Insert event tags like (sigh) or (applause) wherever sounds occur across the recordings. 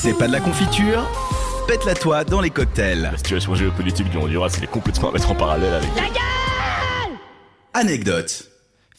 C'est pas de la confiture Pète-la toi dans les cocktails. La situation géopolitique du Honduras, elle est complètement à mettre en parallèle avec. Anecdote.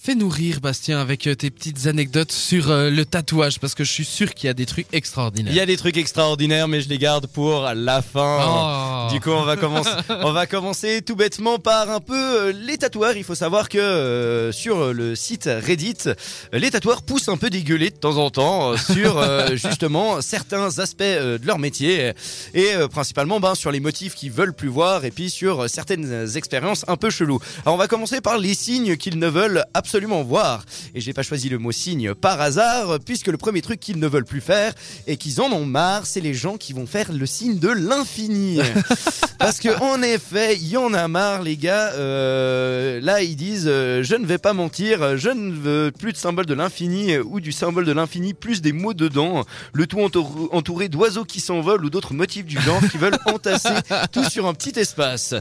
Fais-nous rire, Bastien, avec euh, tes petites anecdotes sur euh, le tatouage, parce que je suis sûr qu'il y a des trucs extraordinaires. Il y a des trucs extraordinaires, mais je les garde pour la fin. Oh. Du coup, on va commencer. (laughs) on va commencer tout bêtement par un peu euh, les tatoueurs. Il faut savoir que euh, sur le site Reddit, les tatoueurs poussent un peu des gueulets de temps en temps sur (laughs) justement certains aspects de leur métier et principalement ben, sur les motifs qu'ils veulent plus voir et puis sur certaines expériences un peu cheloues. Alors, on va commencer par les signes qu'ils ne veulent absolument voir. Et j'ai pas choisi le mot signe par hasard, puisque le premier truc qu'ils ne veulent plus faire et qu'ils en ont marre, c'est les gens qui vont faire le signe de l'infini. (laughs) Parce que en effet, il y en a marre, les gars. Euh, là, ils disent, euh, je ne vais pas mentir, je ne veux plus de symbole de l'infini euh, ou du symbole de l'infini, plus des mots dedans. Le tout entour- entouré d'oiseaux qui s'envolent ou d'autres motifs du genre qui veulent entasser (laughs) tout sur un petit espace.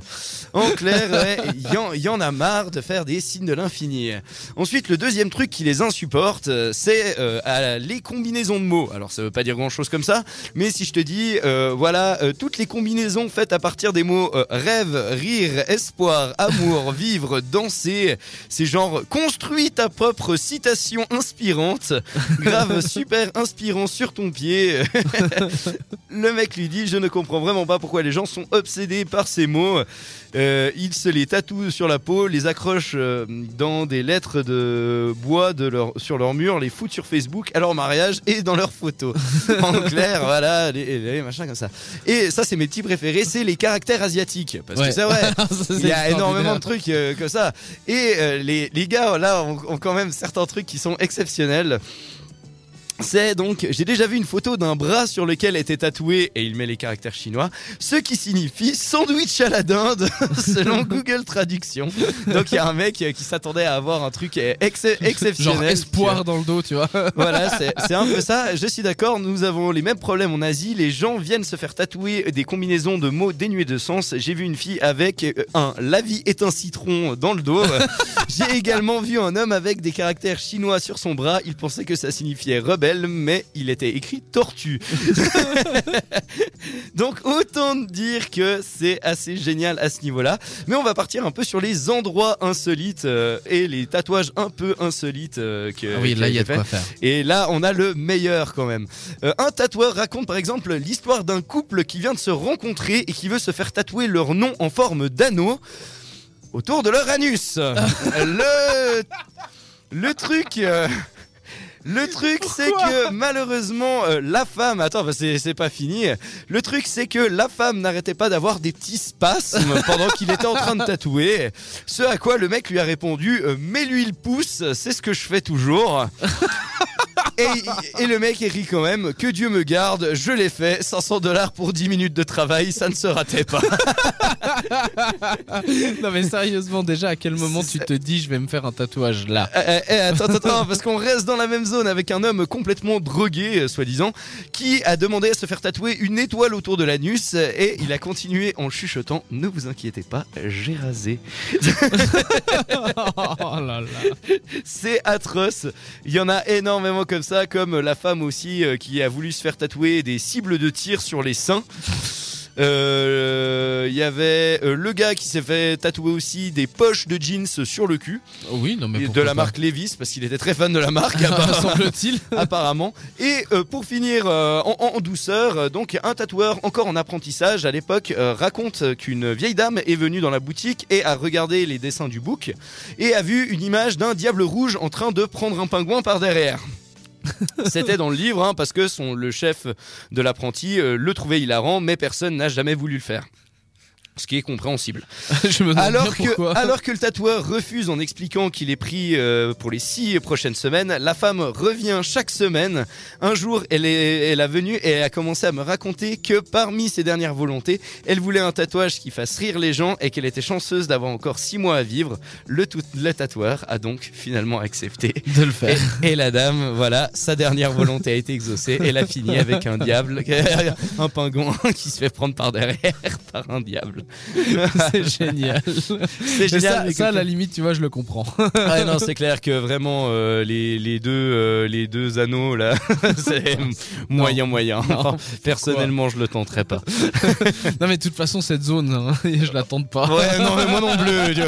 En clair, ouais, il y, y en a marre de faire des signes de l'infini. Ensuite, le deuxième truc qui les insupporte, euh, c'est euh, les combinaisons de mots. Alors, ça veut pas dire grand-chose comme ça, mais si je te dis, euh, voilà, euh, toutes les combinaisons faites à partir des mots rêve, rire, espoir, amour, (laughs) vivre, danser, c'est genre construis ta propre citation inspirante, grave (laughs) super inspirant sur ton pied. (laughs) Le mec lui dit, je ne comprends vraiment pas pourquoi les gens sont obsédés par ces mots. Ils se les tatouent sur la peau, les accrochent euh, dans des lettres de bois de leur, sur leur mur, les foutent sur Facebook à leur mariage et dans leurs photos. (laughs) en clair, voilà, les, les machins comme ça. Et ça, c'est mes petits préférés, c'est les caractères asiatiques. Parce que (laughs) c'est vrai, il y a énormément de trucs euh, comme ça. Et euh, les, les gars, là, ont, ont quand même certains trucs qui sont exceptionnels. C'est donc, j'ai déjà vu une photo d'un bras sur lequel était tatoué, et il met les caractères chinois, ce qui signifie sandwich à la dinde, (laughs) selon (laughs) Google Traduction. Donc il y a un mec euh, qui s'attendait à avoir un truc ex- exceptionnel. Genre espoir dans le dos, tu vois. (laughs) Voilà, c'est c'est un peu ça. Je suis d'accord, nous avons les mêmes problèmes en Asie. Les gens viennent se faire tatouer des combinaisons de mots dénués de sens. J'ai vu une fille avec euh, un La vie est un citron dans le dos. J'ai également vu un homme avec des caractères chinois sur son bras. Il pensait que ça signifiait rebelle, mais il était écrit tortue. (laughs) Donc autant dire que c'est assez génial à ce niveau-là. Mais on va partir un peu sur les endroits insolites euh, et les tatouages un peu insolites euh, que. Ah oui, là, il y a de quoi faire. Et là, on a le meilleur quand même. Euh, un tatoueur raconte par exemple l'histoire d'un couple qui vient de se rencontrer et qui veut se faire tatouer leur nom en forme d'anneau autour de leur anus. (laughs) le le truc. Le truc, c'est que malheureusement, euh, la femme. Attends, bah, c'est c'est pas fini. Le truc, c'est que la femme n'arrêtait pas d'avoir des petits spasmes (laughs) pendant qu'il était en train de tatouer. Ce à quoi le mec lui a répondu euh, Mets-lui le pouce, c'est ce que je fais toujours. Et, et le mec il rit quand même, que Dieu me garde, je l'ai fait, 500 dollars pour 10 minutes de travail, ça ne se ratait pas. (laughs) non mais sérieusement, déjà, à quel moment tu te dis je vais me faire un tatouage là? Euh, euh, euh, attends, attends, attends, parce qu'on reste dans la même zone avec un homme complètement drogué, euh, soi-disant, qui a demandé à se faire tatouer une étoile autour de l'anus euh, et il a continué en chuchotant Ne vous inquiétez pas, j'ai rasé. (laughs) Oh là là. (laughs) C'est atroce. Il y en a énormément comme ça, comme la femme aussi euh, qui a voulu se faire tatouer des cibles de tir sur les seins. (laughs) Euh, Il y avait euh, le gars qui s'est fait tatouer aussi des poches de jeans sur le cul Oui, non mais de la marque Levis parce qu'il était très fan de la marque (laughs) semble-t-il. (laughs) apparemment. Et euh, pour finir euh, en, en douceur, euh, donc un tatoueur encore en apprentissage à l'époque euh, raconte qu'une vieille dame est venue dans la boutique et a regardé les dessins du book et a vu une image d'un diable rouge en train de prendre un pingouin par derrière. (laughs) C'était dans le livre hein, parce que son, le chef de l'apprenti euh, le trouvait hilarant, mais personne n'a jamais voulu le faire. Ce qui est compréhensible. (laughs) je me Alors que, alors que le tatoueur refuse en expliquant qu'il est pris euh, pour les six prochaines semaines, la femme revient chaque semaine. Un jour, elle est, elle a venu et elle a commencé à me raconter que parmi ses dernières volontés, elle voulait un tatouage qui fasse rire les gens et qu'elle était chanceuse d'avoir encore six mois à vivre. Le, tout, le tatoueur a donc finalement accepté. (laughs) de le faire. Et, et la dame, voilà, sa dernière volonté a été exaucée. Elle a fini avec un diable, (laughs) un pingouin qui se fait prendre par derrière par un diable. (laughs) c'est génial. C'est génial. ça, à la limite, tu vois, je le comprends. Ah non, c'est clair que vraiment euh, les, les deux euh, les deux anneaux là, (laughs) c'est moyen moyen. Non, Enfin, personnellement, je le tenterai pas. (laughs) non, mais de toute façon, cette zone, hein, je la tente pas. Ouais, non, mais moi non plus.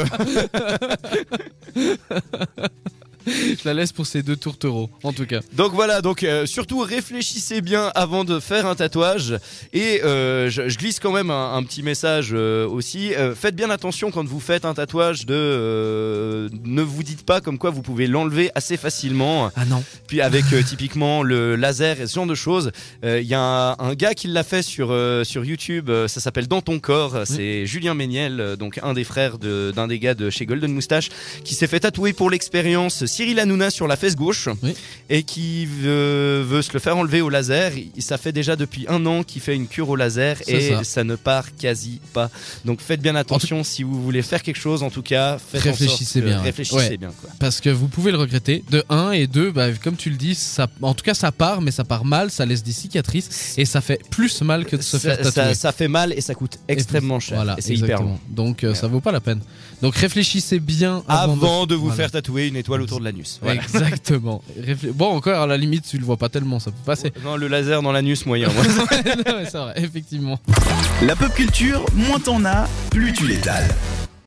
(laughs) Je la laisse pour ces deux tourtereaux, en tout cas. Donc voilà, donc euh, surtout réfléchissez bien avant de faire un tatouage et euh, je, je glisse quand même un, un petit message euh, aussi. Faites bien attention quand vous faites un tatouage de ne vous dites pas comme quoi vous pouvez l'enlever assez facilement. Ah non. Puis avec typiquement le laser et ce genre de choses, il y a un, un gars qui l'a fait sur sur YouTube. ça s'appelle Dans ton corps. C'est Julien Méniel, donc un des frères de- d'un des gars de chez Golden Moustache, qui s'est fait tatouer pour l'expérience Cyril Hanouna sur la fesse gauche Oui. et qui veut, veut se le faire enlever au laser. Ça fait déjà depuis un an qu'il fait une cure au laser et ça. ça. ne part quasi pas. Donc faites bien attention si vous voulez faire quelque chose. En tout cas, faites en sorte Réfléchissez que- bien, ouais. Réfléchissez Ouais. bien quoi. Parce que vous pouvez le regretter. De 1 et 2, bah, comme tu le dis, ça, en tout cas, ça part, mais ça part mal, ça laisse des cicatrices et ça fait plus mal que de se faire ça, tatouer. ça- ça fait mal et ça coûte extrêmement cher. Voilà, c'est hyper long. exactement. Donc euh, ça vaut pas la peine. Donc réfléchissez bien avant, Avant, de, vous Voilà. faire tatouer une étoile autour de l'anus. Voilà. Exactement. Bon, encore à la limite, tu le vois pas tellement, ça peut passer. Non, le laser dans l'anus moyen. moi. (laughs) Non, mais effectivement. La pop culture, moins t'en as, plus tu l'étales.